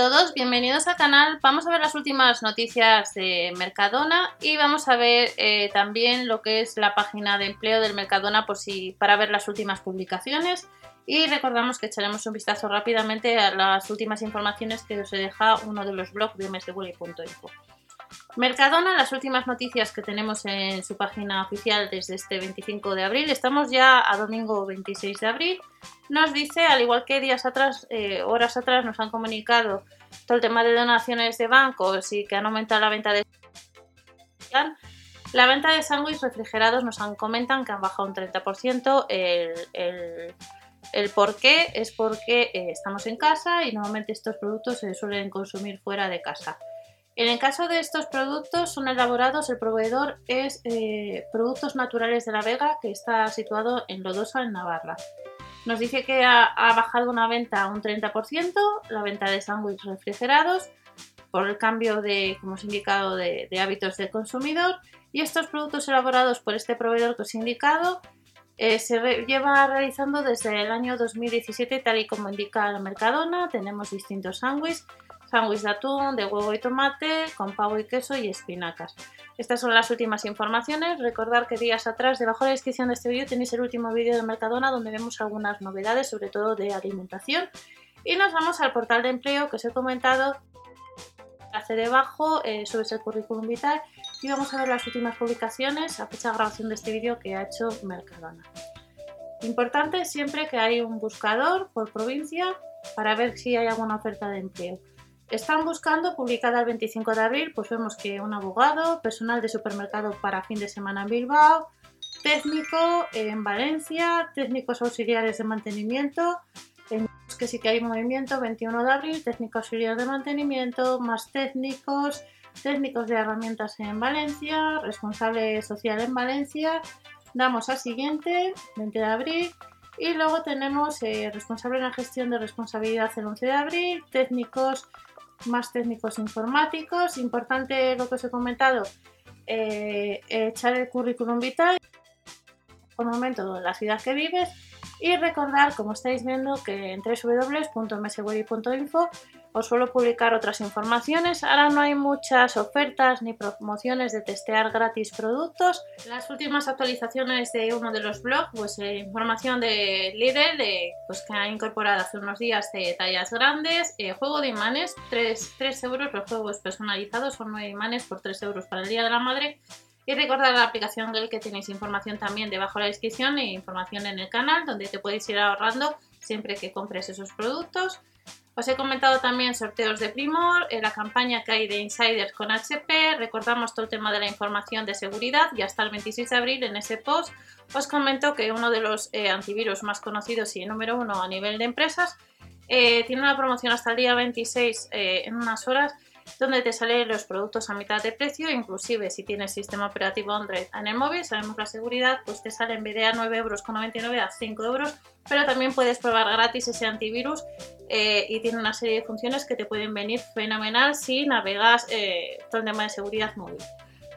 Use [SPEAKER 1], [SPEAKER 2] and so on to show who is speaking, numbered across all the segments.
[SPEAKER 1] Todos, bienvenidos al canal. Vamos a ver las últimas noticias de Mercadona y vamos a ver eh, también lo que es la página de empleo del Mercadona por si, para ver las últimas publicaciones. Y recordamos que echaremos un vistazo rápidamente a las últimas informaciones que os he dejado uno de los blogs de mswilly.info. Mercadona, las últimas noticias que tenemos en su página oficial desde este 25 de abril, estamos ya a domingo 26 de abril, nos dice, al igual que días atrás, eh, horas atrás nos han comunicado todo el tema de donaciones de bancos y que han aumentado la venta de... La venta de sándwiches refrigerados nos han, comentan que han bajado un 30%. El, el, por qué es porque eh, estamos en casa y normalmente estos productos se suelen consumir fuera de casa. En el caso de estos productos son elaborados, el proveedor es eh, Productos Naturales de la Vega, que está situado en Lodosa, en Navarra. Nos dice que ha, bajado una venta un 30%, la venta de sándwiches refrigerados, por el cambio de, como os he indicado, de, hábitos del consumidor. Y estos productos elaborados por este proveedor que os he indicado eh, se lleva realizando desde el año 2017, tal y como indica la Mercadona. Tenemos distintos sándwiches sándwich de atún, de huevo y tomate, con pavo y queso y espinacas. Estas son las últimas informaciones. Recordad que días atrás, debajo de la descripción de este vídeo, tenéis el último vídeo de Mercadona donde vemos algunas novedades, sobre todo de alimentación. Y nos vamos al portal de empleo que os he comentado. Hace debajo, eh, subes el currículum vital y vamos a ver las últimas publicaciones a fecha de grabación de este vídeo que ha hecho Mercadona. Importante siempre que hay un buscador por provincia para ver si hay alguna oferta de empleo. Están buscando, publicada el 25 de abril, pues vemos que un abogado, personal de supermercado para fin de semana en Bilbao, técnico en Valencia, técnicos auxiliares de mantenimiento, en que sí que hay movimiento, 21 de abril, técnico auxiliar de mantenimiento, más técnicos, técnicos de herramientas en Valencia, responsable social en Valencia, damos al siguiente, 20 de abril, y luego tenemos eh, responsable en la gestión de responsabilidad el 11 de abril, técnicos más técnicos informáticos. Importante lo que os he comentado, eh, echar el currículum vitae por momento de la ciudad que vives y recordar, como estáis viendo, que en www.mswebby.info os suelo publicar otras informaciones. Ahora no hay muchas ofertas ni promociones de testear gratis productos. Las últimas actualizaciones de uno de los blogs, pues eh, información de Lidl, de, pues, que ha incorporado hace unos días de tallas grandes, eh, juego de imanes, 3, 3 euros, los juegos personalizados son 9 imanes por 3 euros para el Día de la Madre. Y recordar la aplicación Gel que tenéis información también debajo de la descripción e información en el canal donde te podéis ir ahorrando siempre que compres esos productos. Os he comentado también sorteos de Primor, en la campaña que hay de Insiders con HP, recordamos todo el tema de la información de seguridad y hasta el 26 de abril en ese post os comento que uno de los eh, antivirus más conocidos y número uno a nivel de empresas eh, tiene una promoción hasta el día 26 eh, en unas horas donde te salen los productos a mitad de precio, inclusive si tienes sistema operativo Android en el móvil, sabemos la seguridad, pues te sale en vez de a 9,99 euros a 5 euros, pero también puedes probar gratis ese antivirus eh, y tiene una serie de funciones que te pueden venir fenomenal si navegas eh, todo el tema de seguridad móvil.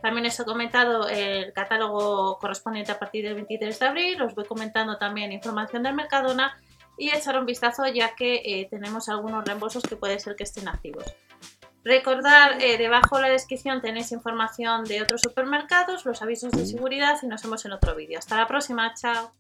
[SPEAKER 1] También os he comentado el catálogo correspondiente a partir del 23 de abril, os voy comentando también información del Mercadona y echar un vistazo ya que eh, tenemos algunos reembolsos que puede ser que estén activos. Recordar, eh, debajo de la descripción tenéis información de otros supermercados, los avisos de seguridad y nos vemos en otro vídeo. Hasta la próxima, chao.